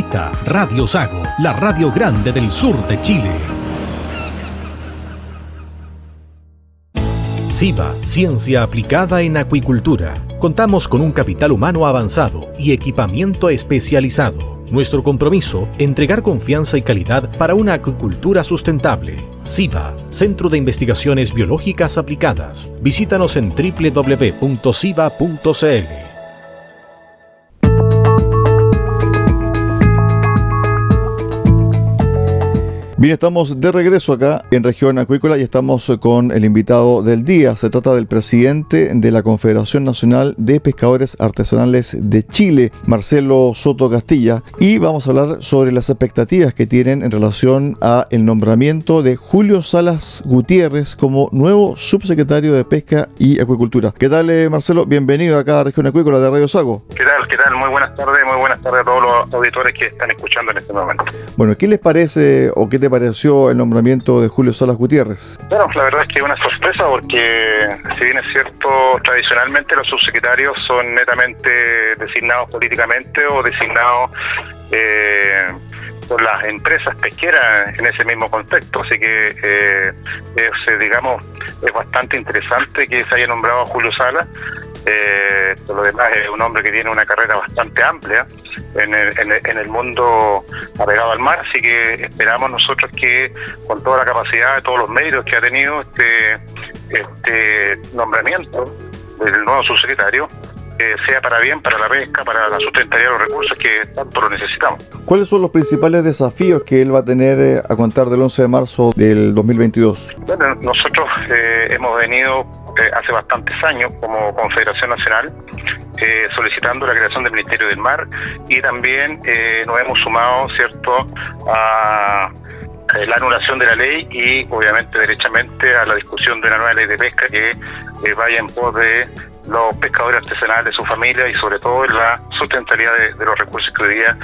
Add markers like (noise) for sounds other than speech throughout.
Radio Sago, la radio grande del sur de Chile. SIBA, Ciencia Aplicada en Acuicultura. Contamos con un capital humano avanzado y equipamiento especializado. Nuestro compromiso, entregar confianza y calidad para una acuicultura sustentable. SIBA, Centro de Investigaciones Biológicas Aplicadas. Visítanos en www.siba.cl. Bien, estamos de regreso acá en región acuícola y estamos con el invitado del día. Se trata del presidente de la Confederación Nacional de Pescadores Artesanales de Chile, Marcelo Soto Castilla, y vamos a hablar sobre las expectativas que tienen en relación a el nombramiento de Julio Salas Gutiérrez como nuevo subsecretario de Pesca y Acuicultura. ¿Qué tal, eh, Marcelo? Bienvenido acá a región acuícola de Radio Sago. ¿Qué tal? ¿Qué tal? Muy buenas tardes, muy buenas tardes a todos los auditores que están escuchando en este momento. Bueno, ¿qué les parece o qué te pareció el nombramiento de Julio Salas Gutiérrez? Bueno, la verdad es que es una sorpresa porque, si bien es cierto, tradicionalmente los subsecretarios son netamente designados políticamente o designados eh, por las empresas pesqueras en ese mismo contexto. Así que, eh, es, eh, digamos, es bastante interesante que se haya nombrado a Julio Salas. Por lo demás, es un hombre que tiene una carrera bastante amplia en el, en el, mundo apegado al mar, así que esperamos nosotros que con toda la capacidad, todos los medios que ha tenido este, este nombramiento del nuevo subsecretario, eh, sea para bien, para la pesca, para la sustentabilidad de los recursos que tanto lo necesitamos. ¿Cuáles son los principales desafíos que él va a tener eh, a contar del 11 de marzo del 2022? Bueno, nosotros eh, hemos venido hace bastantes años como Confederación Nacional eh, solicitando la creación del Ministerio del Mar y también eh, nos hemos sumado, ¿cierto?, a eh, la anulación de la ley y obviamente derechamente a la discusión de una nueva ley de pesca que vaya en pos de los pescadores artesanales, su familia y sobre todo la sustentabilidad de, los recursos que hoy día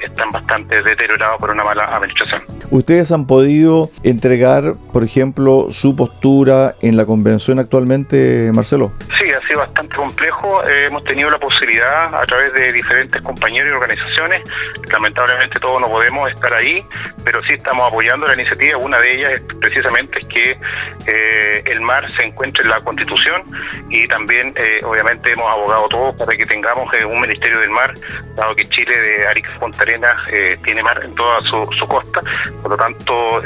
están bastante deteriorados por una mala administración. ¿Ustedes han podido entregar, por ejemplo, su postura en la convención actualmente, Marcelo? Sí, bastante complejo. Eh, hemos tenido la posibilidad a través de diferentes compañeros y organizaciones. Lamentablemente todos no podemos estar ahí, pero sí estamos apoyando la iniciativa. Una de ellas es precisamente es que eh, el mar se encuentre en la Constitución y también, eh, obviamente, hemos abogado todos para que tengamos un Ministerio del Mar, dado que Chile de Arica Punta Arenas tiene mar en toda su, su costa por lo tanto,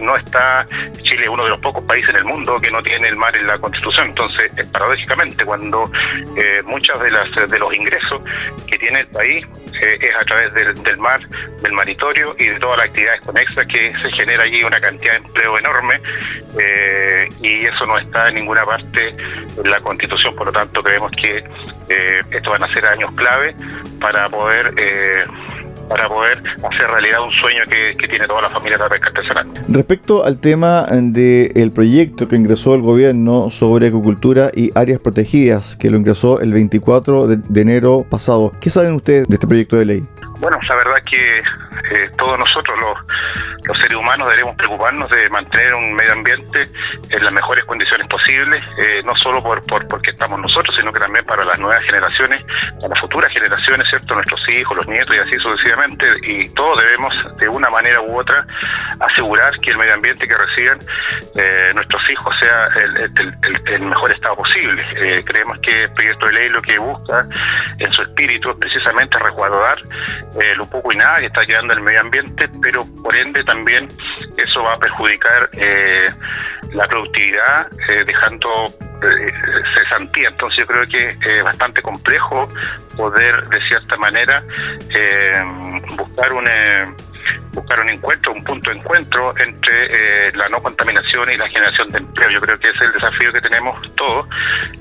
no está Chile uno de los pocos países en el mundo que no tiene el mar en la Constitución. Entonces, paradójicamente, cuando eh, muchos de, las, de los ingresos que tiene el país eh, es a través del, mar, del maritorio y de todas las actividades conexas que se genera allí una cantidad de empleo enorme y eso no está en ninguna parte en la Constitución. Por lo tanto, creemos que estos van a ser años clave para poder para poder hacer realidad un sueño que, tiene toda la familia de la pesca artesanal. Respecto al tema del proyecto que ingresó el gobierno sobre agricultura y áreas protegidas, que lo ingresó el 24 de, enero pasado, ¿qué saben ustedes de este proyecto de ley? Bueno, la verdad que eh, todos nosotros los, los seres humanos debemos preocuparnos de mantener un medio ambiente en las mejores condiciones posibles, eh, no solo por, por porque estamos nosotros, sino que también para las nuevas generaciones, para las futuras generaciones, ¿cierto? Nuestros hijos, los nietos y así sucesivamente, y todos debemos de una manera u otra asegurar que el medio ambiente que reciban eh, nuestros hijos sea el, mejor estado posible. Eh, creemos que el proyecto de ley lo que busca en su espíritu es precisamente resguardar eh, lo poco y nada que está quedando el medio ambiente, pero por ende también eso va a perjudicar la productividad, dejando cesantía. Entonces yo creo que es bastante complejo poder de cierta manera buscar un buscar un encuentro, un punto de encuentro entre eh, la no contaminación y la generación de empleo. Yo creo que ese es el desafío que tenemos todos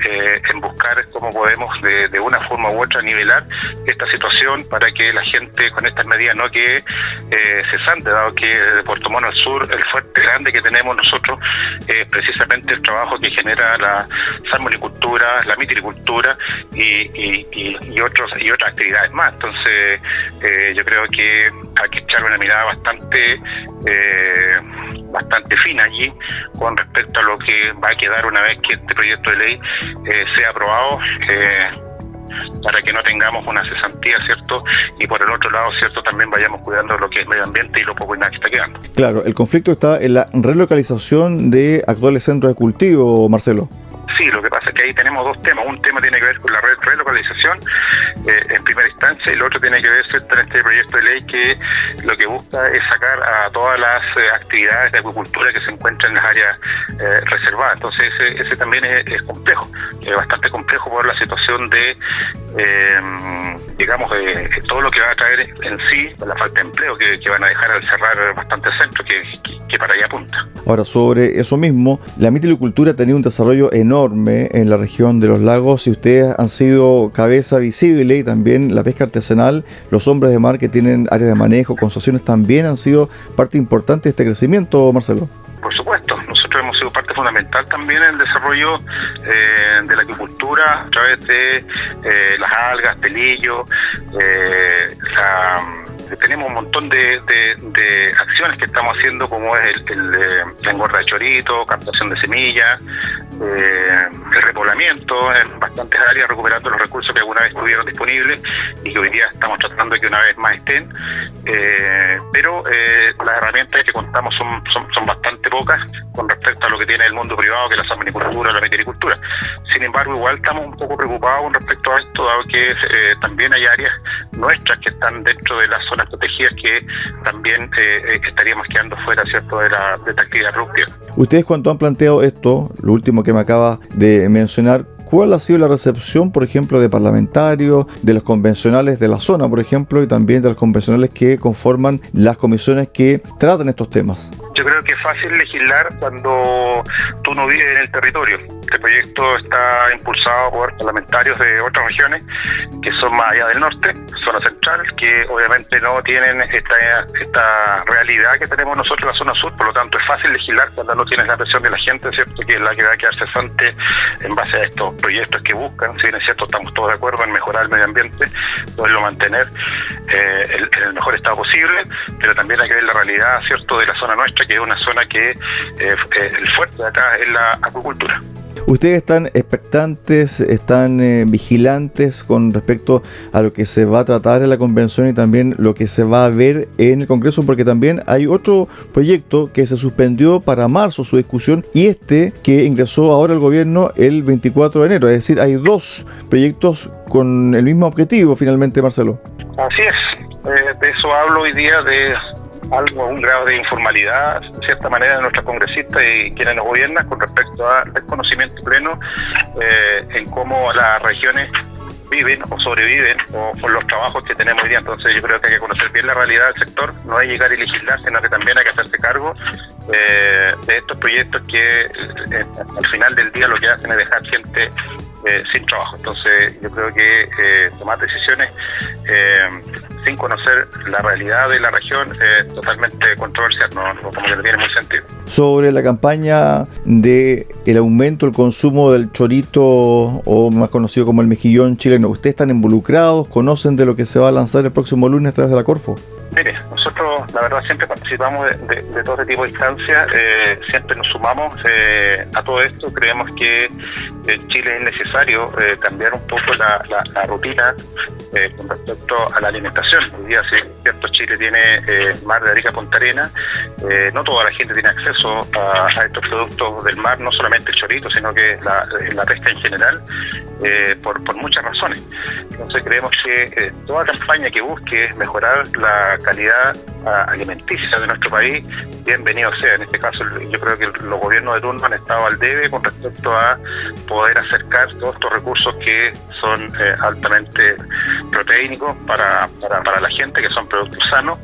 eh, en buscar cómo podemos de, una forma u otra nivelar esta situación para que la gente con estas medidas no quede eh, cesante, dado que de Puerto Mono al sur el fuerte grande que tenemos nosotros es precisamente el trabajo que genera la salmonicultura, la mitricultura y, y, otros, y otras actividades más. Entonces, eh, yo creo que hay que echar una mirada bastante eh, bastante fina allí con respecto a lo que va a quedar una vez que este proyecto de ley eh, sea aprobado eh, para que no tengamos una cesantía, ¿cierto? Y por el otro lado, ¿cierto? También vayamos cuidando lo que es medio ambiente y lo poco y nada que está quedando. Claro, el conflicto está en la relocalización de actuales centros de cultivo, Marcelo. Sí, lo que pasa es que ahí tenemos dos temas. Un tema tiene que ver con la relocalización eh, en primera instancia y el otro tiene que ver con este proyecto de ley que lo que busca es sacar a todas las eh, actividades de acuicultura que se encuentran en las áreas eh, reservadas. Entonces ese, también es, complejo, es bastante complejo por la situación de, digamos, de, todo lo que va a traer en sí, la falta de empleo que, van a dejar al cerrar bastantes centros que, que, para allá apunta. Ahora, sobre eso mismo, la mitilicultura ha tenido un desarrollo enorme en la región de los lagos y ustedes han sido cabeza visible y también la pesca artesanal, los hombres de mar que tienen áreas de manejo, concesiones también han sido parte importante de este crecimiento, Marcelo. Por supuesto, nosotros hemos sido parte fundamental también en el desarrollo eh, de la agricultura a través de eh, las algas, pelillos, eh, tenemos un montón de, acciones que estamos haciendo como es el, el, la engorda de chorito, captación de semillas, eh, el repoblamiento en bastantes áreas, recuperando los recursos que alguna vez estuvieron disponibles y que hoy día estamos tratando de que una vez más estén. Eh, pero eh, las herramientas que contamos son, son, bastante pocas con respecto a lo que tiene el mundo privado, que es la salmonicultura, la metericultura. Sin embargo, igual estamos un poco preocupados con respecto a esto, dado que también hay áreas nuestras que están dentro de las zonas protegidas que también estaríamos quedando fuera cierto de, la, actividad productiva. Ustedes cuando han planteado esto, lo último que me acaba de mencionar, ¿Cuál ha sido la recepción, por ejemplo, de parlamentarios, de los convencionales de la zona, por ejemplo, y también de los convencionales que conforman las comisiones que tratan estos temas? Creo que es fácil legislar cuando tú no vives en el territorio. Este proyecto está impulsado por parlamentarios de otras regiones que son más allá del norte, zona central, que obviamente no tienen esta, esta realidad que tenemos nosotros en la zona sur, por lo tanto es fácil legislar cuando no tienes la presión de la gente, ¿cierto? Que es la que va a quedar cesante en base a estos proyectos que buscan, si bien es cierto, estamos todos de acuerdo en mejorar el medio ambiente, poderlo mantener eh, en el mejor estado posible, pero también hay que ver la realidad, ¿cierto?, de la zona nuestra, que es una zona que eh, eh, el fuerte de acá es la acuicultura. Ustedes están expectantes, están eh, vigilantes con respecto a lo que se va a tratar en la convención y también lo que se va a ver en el Congreso, porque también hay otro proyecto que se suspendió para marzo su discusión y este que ingresó ahora al gobierno el 24 de enero. Es decir, hay dos proyectos con el mismo objetivo finalmente, Marcelo. Así es. Eh, de eso hablo hoy día de algo, un grado de informalidad, de cierta manera, de nuestros congresistas y quienes nos gobiernan con respecto al desconocimiento pleno eh, en cómo las regiones viven o sobreviven o por los trabajos que tenemos hoy día. Entonces yo creo que hay que conocer bien la realidad del sector, no hay llegar y legislar, sino que también hay que hacerse cargo eh, de estos proyectos que eh, al final del día lo que hacen es dejar gente sin trabajo. Entonces yo creo que tomar decisiones sin conocer la realidad de la región es totalmente controversial, no, como que no tiene muy sentido. Sobre la campaña de el aumento del consumo del chorito o más conocido como el mejillón chileno, ¿ustedes están involucrados? ¿Conocen de lo que se va a lanzar el próximo lunes a través de la Corfo? Mire, la verdad, siempre participamos de, todo este tipo de instancias, eh, siempre nos sumamos eh, a todo esto. Creemos que en Chile es necesario cambiar un poco la, rutina con respecto a la alimentación. Hoy día, si cierto, Chile tiene mar de Arica Punta Arena, no toda la gente tiene acceso a, estos productos del mar, no solamente el chorito, sino que la, la pesca en general. por muchas razones. Entonces creemos que toda campaña que busque mejorar la calidad ah, alimenticia de nuestro país, bienvenido sea. En este caso, yo creo que los gobiernos de turno han estado al debe con respecto a poder acercar todos estos recursos que son eh, altamente proteínicos para, para, la gente, que son productos sanos,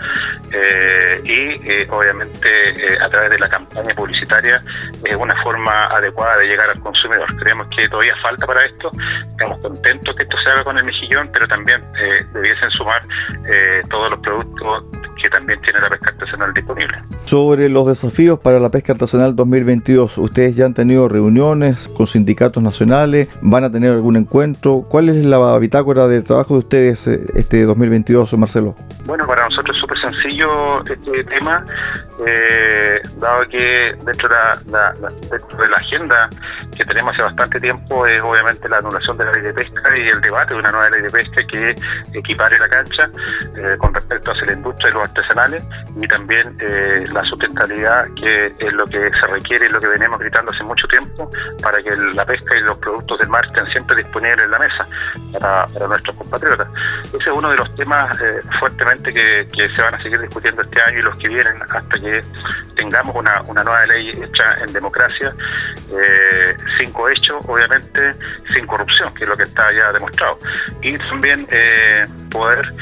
eh, y eh, obviamente a través de la campaña publicitaria es una forma adecuada de llegar al consumidor. Creemos que todavía falta para esto, estamos contentos que esto se haga con el mejillón, pero también debiesen sumar todos los productos que también tiene la pesca artesanal disponible. Sobre los desafíos para la pesca artesanal 2022, ustedes ya han tenido reuniones con sindicatos nacionales, van a tener algún encuentro. ¿Cuál es la bitácora de trabajo de ustedes eh, este 2022, Marcelo? Bueno, para sencillo este tema, eh, dado que dentro de la, dentro de la agenda que tenemos hace bastante tiempo es obviamente la anulación de la ley de pesca y el debate de una nueva ley de pesca que equipare la cancha eh, con respecto a la industria y los artesanales y también eh, la sustentabilidad que es lo que se requiere y lo que venimos gritando hace mucho tiempo para que la pesca y los productos del mar estén siempre disponibles en la mesa para, nuestros compatriotas. Ese es uno de los temas eh, fuertemente que, se van a seguir discutiendo este año y los que vienen hasta que tengamos una, nueva ley hecha en democracia, eh, sin cohecho, obviamente, sin corrupción, que es lo que está ya demostrado. Y también poder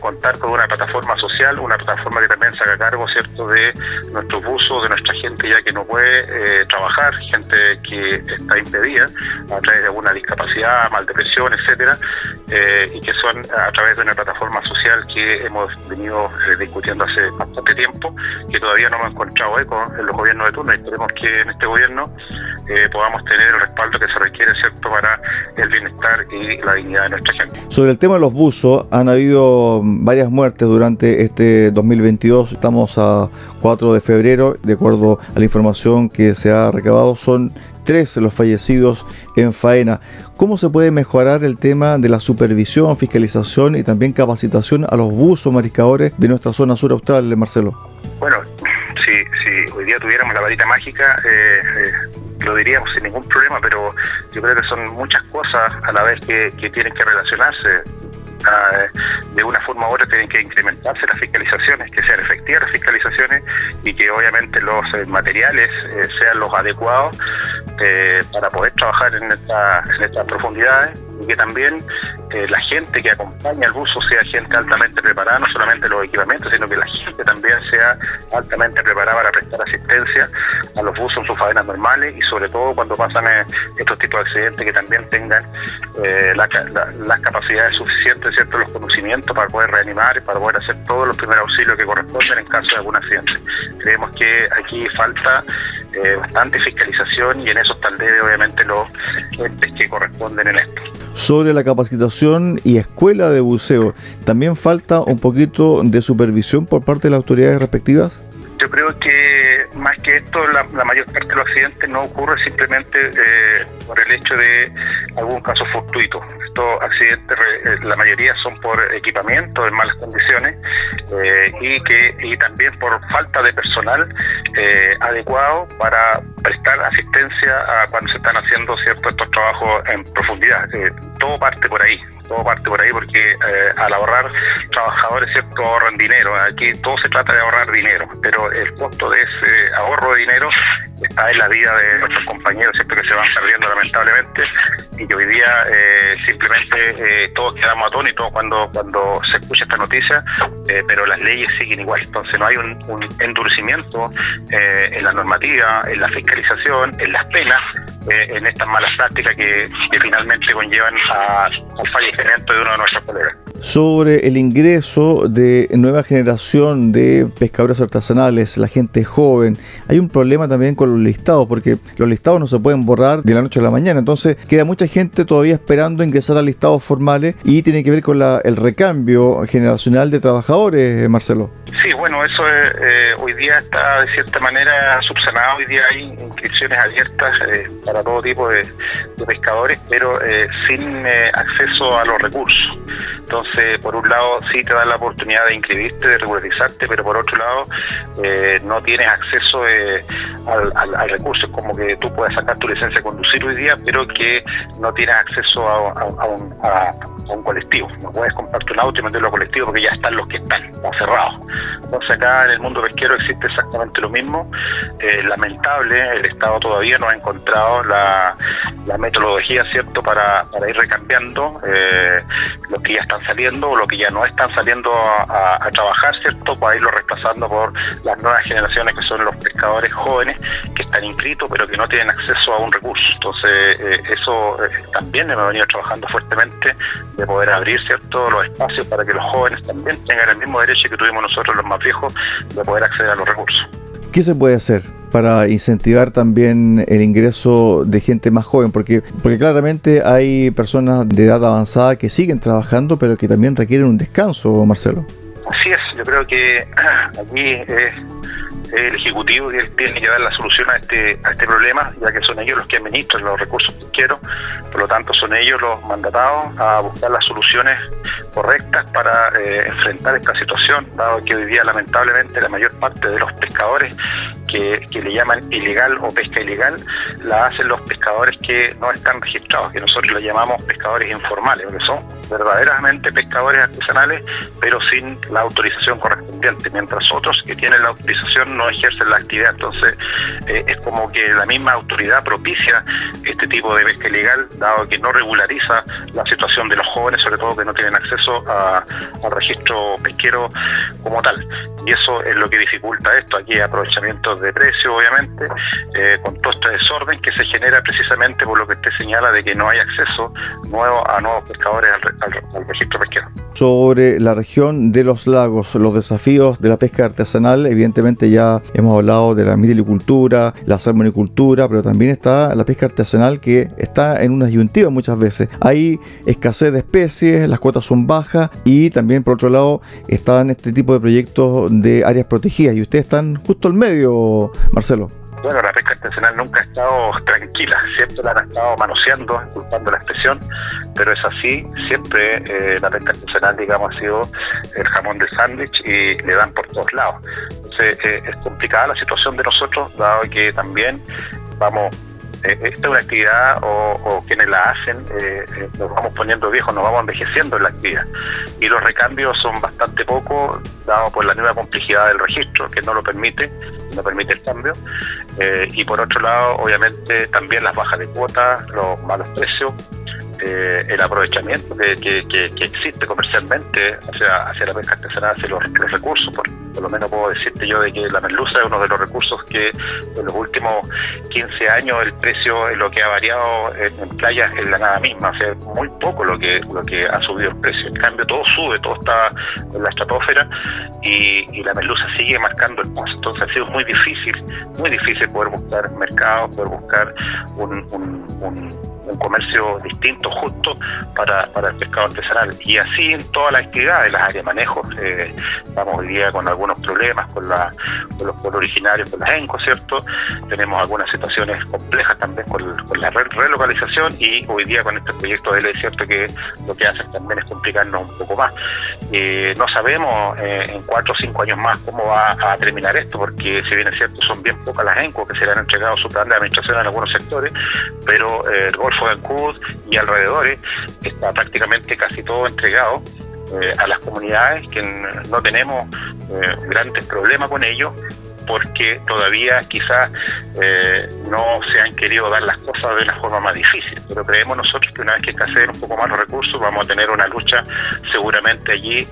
contar con una plataforma social, una plataforma que también se haga cargo, ¿cierto?, de nuestros buzos, de nuestra gente ya que no puede eh, trabajar, gente que está impedida a través de alguna discapacidad, maldepresión, etcétera, eh, y que son a través de una plataforma social que hemos venido eh, discutiendo hace bastante tiempo, que todavía no hemos encontrado eco en los gobiernos de turno y esperemos que en este gobierno podamos tener el respaldo que se requiere, ¿cierto?, para el bienestar y la dignidad de nuestra gente. Sobre el tema de los buzos, han habido varias muertes durante este 2022. Estamos a 4 de febrero, de acuerdo a la información que se ha recabado, son tres los fallecidos en faena. ¿Cómo se puede mejorar el tema de la supervisión, fiscalización y también capacitación a los buzos mariscadores de nuestra zona sur austral, Marcelo? Bueno, si, hoy día tuviéramos la varita mágica, eh, eh, lo diríamos sin ningún problema, pero yo creo que son muchas cosas a la vez que tienen que relacionarse. De una forma u otra tienen que incrementarse las fiscalizaciones, que sean efectivas las fiscalizaciones y que obviamente los eh, materiales eh, sean los adecuados eh, para poder trabajar en, en estas profundidades y que también eh, la gente que acompaña al buzo sea gente altamente preparada, no solamente los equipamientos, sino que la gente también sea altamente preparada para prestar asistencia a los buzos en sus faenas normales y sobre todo cuando pasan eh, estos tipos de accidentes que también tengan eh, las capacidades suficientes, ¿cierto? los conocimientos para poder reanimar y para poder hacer todos los primeros auxilios que corresponden en caso de algún accidente. Creemos que aquí falta bastante fiscalización y en eso está el debe obviamente los entes que corresponden en esto sobre la capacitación y escuela de buceo. ¿También falta un poquito de supervisión por parte de las autoridades respectivas? Yo creo que más que esto, la, mayor parte de los accidentes no ocurre simplemente eh, por el hecho de algún caso fortuito. Estos accidentes, eh, la mayoría son por equipamiento en malas condiciones eh, y que y también por falta de personal adecuado para prestar asistencia a cuando se están haciendo ciertos estos trabajos en profundidad. todo parte por ahí todo parte por ahí porque eh, al ahorrar trabajadores cierto ahorran dinero. Aquí todo se trata de ahorrar dinero pero el costo de ese ahorro de dinero está en la vida de nuestros compañeros cierto que se van perdiendo lamentablemente y que hoy día eh, simplemente eh, todos quedamos atónitos cuando cuando se escucha esta noticia pero las leyes siguen igual entonces no hay un, endurecimiento en la normativa en la fiscalización en las penas en estas malas prácticas que, finalmente conllevan a, al fallecimiento de uno de nuestros colegas. Sobre el ingreso de nueva generación de pescadores artesanales, la gente joven. Hay un problema también con los listados, porque los listados no se pueden borrar de la noche a la mañana. Entonces queda mucha gente todavía esperando ingresar a listados formales y tiene que ver con el recambio generacional de trabajadores, Marcelo. Sí, bueno, eso eh, hoy día está de cierta manera subsanado. Hoy día hay inscripciones abiertas eh, para todo tipo de, pescadores, pero eh, sin acceso a los recursos. Entonces, por un lado, sí te dan la oportunidad de inscribirte, de regularizarte, pero por otro lado, no tienes acceso al, recurso. Es como que tú puedes sacar tu licencia de conducir hoy día, pero que no tienes acceso a, un, un colectivo. No puedes comprarte un auto y meterlo a colectivo porque ya están los que están, cerrados. Entonces acá en el mundo pesquero existe exactamente lo mismo. Eh, lamentable, el Estado todavía no ha encontrado la, metodología, ¿cierto?, para, para ir recambiando eh, los que ya están saliendo o los que ya no están saliendo a, trabajar, ¿cierto?, para irlo reemplazando por las nuevas generaciones que son los pescadores jóvenes que están inscritos pero que no tienen acceso a un recurso. Entonces, eh, eso también hemos venido trabajando fuertemente de poder abrir, ¿cierto?, los espacios para que los jóvenes también tengan el mismo derecho que tuvimos nosotros los más viejos de poder acceder a los recursos. ¿Qué se puede hacer para incentivar también el ingreso de gente más joven? Porque, porque claramente hay personas de edad avanzada que siguen trabajando, pero que también requieren un descanso, Marcelo. Así es, yo creo que (clears throat) aquí es el Ejecutivo que tiene que dar la solución a este, a este problema, ya que son ellos los que administran los recursos pesqueros, por lo tanto son ellos los mandatados a buscar las soluciones correctas para eh, enfrentar esta situación, dado que hoy día lamentablemente la mayor parte de los pescadores que, que, le llaman ilegal o pesca ilegal la hacen los pescadores que no están registrados, que nosotros le llamamos pescadores informales, que son verdaderamente pescadores artesanales, pero sin la autorización correspondiente, mientras otros que tienen la autorización no ejercen la actividad. Entonces, eh, es como que la misma autoridad propicia este tipo de pesca ilegal, dado que no regulariza la situación de los jóvenes, sobre todo que no tienen acceso al registro pesquero como tal. Y eso es lo que dificulta esto. Aquí hay aprovechamientos de precio, obviamente, eh, con todo este desorden que se genera precisamente por lo que usted señala de que no hay acceso nuevo a nuevos pescadores al registro pesquero sobre la región de los lagos, los desafíos de la pesca artesanal. Evidentemente ya hemos hablado de la mitilicultura, la salmonicultura, pero también está la pesca artesanal que está en una disyuntiva muchas veces. Hay escasez de especies, las cuotas son bajas y también por otro lado están este tipo de proyectos de áreas protegidas y ustedes están justo al medio, Marcelo. Bueno, la pesca artesanal nunca ha estado tranquila, siempre la han estado manoseando, culpando la expresión, pero es así, siempre eh, la pesca artesanal, digamos, ha sido el jamón del sándwich y le dan por todos lados. Entonces, eh, es complicada la situación de nosotros, dado que también vamos esta es una actividad o, quienes la hacen eh, eh, nos vamos poniendo viejos, nos vamos envejeciendo en la actividad. Y los recambios son bastante pocos, dado por la nueva complejidad del registro, que no lo permite, no permite el cambio. y por otro lado, obviamente, también las bajas de cuotas, los malos precios, el aprovechamiento que, existe comercialmente hacia, hacia la pesca artesanal, hacia los, recursos. Por, por, lo menos puedo decirte yo de que la merluza es uno de los recursos que en los últimos 15 años el precio es lo que ha variado en, playas en la nada misma, o sea, muy poco lo que, lo que ha subido el precio. En cambio, todo sube, todo está en la estratosfera y, la merluza sigue marcando el paso. Entonces ha sido muy difícil, muy difícil poder buscar mercado, poder buscar un comercio distinto, justo para, para el pescado artesanal. Y así en todas las actividades, las áreas de manejo, eh, estamos hoy día con algunos problemas con, con los pueblos originarios, con las ENCO, ¿cierto? Tenemos algunas situaciones complejas también con, la relocalización y hoy día con este proyecto de ley, ¿cierto? Que lo que hacen también es complicarnos un poco más. Eh, no sabemos eh, en cuatro o cinco años más cómo va a terminar esto, porque si bien es cierto, son bien pocas las ENCO que se le han entregado su plan de administración en algunos sectores, pero el Golfo Ancud y alrededores está prácticamente casi todo entregado eh, a las comunidades que no tenemos eh, grandes problemas con ellos porque todavía quizás eh, no se han querido dar las cosas de una forma más difícil, pero creemos nosotros que una vez que escaseen un poco más los recursos vamos a tener una lucha seguramente allí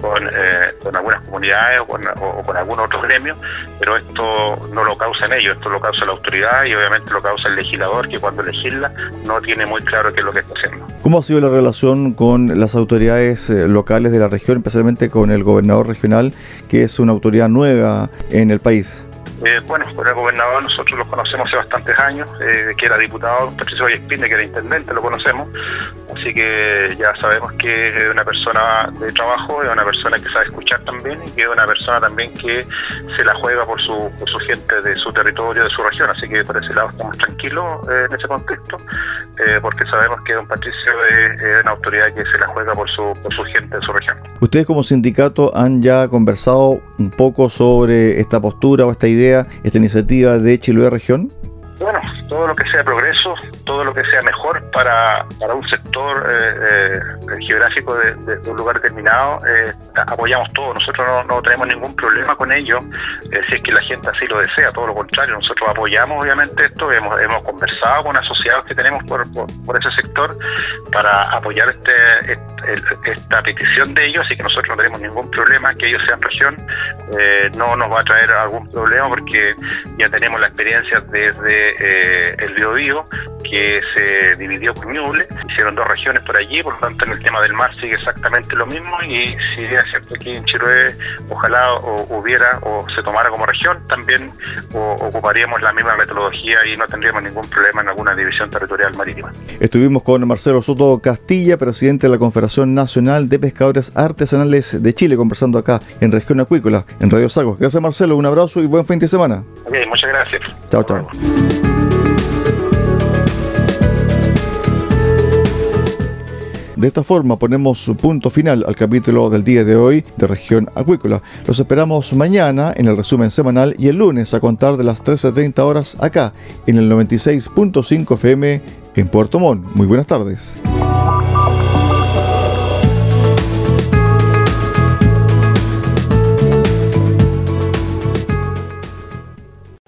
con, eh, con algunas comunidades o con, o con algunos otros gremios, pero esto no lo causan ellos, esto lo causa la autoridad y obviamente lo causa el legislador que cuando legisla no tiene muy claro qué es lo que está haciendo. ¿Cómo ha sido la relación con las autoridades eh, locales de la región, especialmente con el gobernador regional, que es una autoridad nueva en el país? Eh, bueno, con el gobernador nosotros lo conocemos hace bastantes años, eh, que era diputado, Patricio Vallespine, que era intendente, lo conocemos, así que ya sabemos que es una persona de trabajo, es una persona que sabe escuchar también y que es una persona también que se la juega por su, por su gente de su territorio, de su región, así que por ese lado estamos tranquilos eh, en ese contexto, porque sabemos que don Patricio es, una autoridad que se la juega por su, por su gente de su región. Ustedes como sindicato han ya conversado un poco sobre esta postura o esta idea esta iniciativa de Chiloé Región? Bueno, todo lo que sea progreso, todo lo que sea mejor para, para un sector eh, eh, geográfico de, un lugar determinado, eh, apoyamos todo. Nosotros no, tenemos ningún problema con ello, si es que la gente así lo desea, todo lo contrario. Nosotros apoyamos obviamente esto, hemos, hemos conversado con asociados que tenemos por, por, ese sector para apoyar este, esta petición de ellos, así que nosotros no tenemos ningún problema que ellos sean región. no nos va a traer algún problema porque ya tenemos la experiencia desde el Biobío, que se dividió con Ñuble, hicieron dos regiones por allí, por lo tanto en el tema del mar sigue exactamente lo mismo y si es cierto que en Chiloé ojalá hubiera o se tomara como región, también ocuparíamos la misma metodología y no tendríamos ningún problema en alguna división territorial marítima. Estuvimos con Marcelo Soto Castilla, presidente de la Confederación Nacional de Pescadores Artesanales de Chile, conversando acá en Región Acuícola, en Radio Sago. Gracias Marcelo, un abrazo y buen fin de semana. muchas gracias. Chao, chao. De esta forma ponemos punto final al capítulo del día de hoy de Región Acuícola. Los esperamos mañana en el resumen semanal y el lunes a contar de las 13.30 horas acá en el 96.5 FM en Puerto Montt. Muy buenas tardes.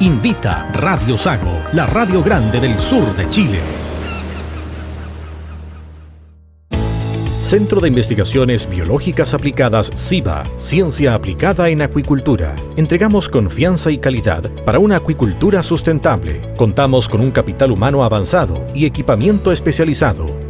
Invita Radio Sago, la radio grande del sur de Chile. Centro de Investigaciones Biológicas Aplicadas CIBA, Ciencia Aplicada en Acuicultura. Entregamos confianza y calidad para una acuicultura sustentable. Contamos con un capital humano avanzado y equipamiento especializado.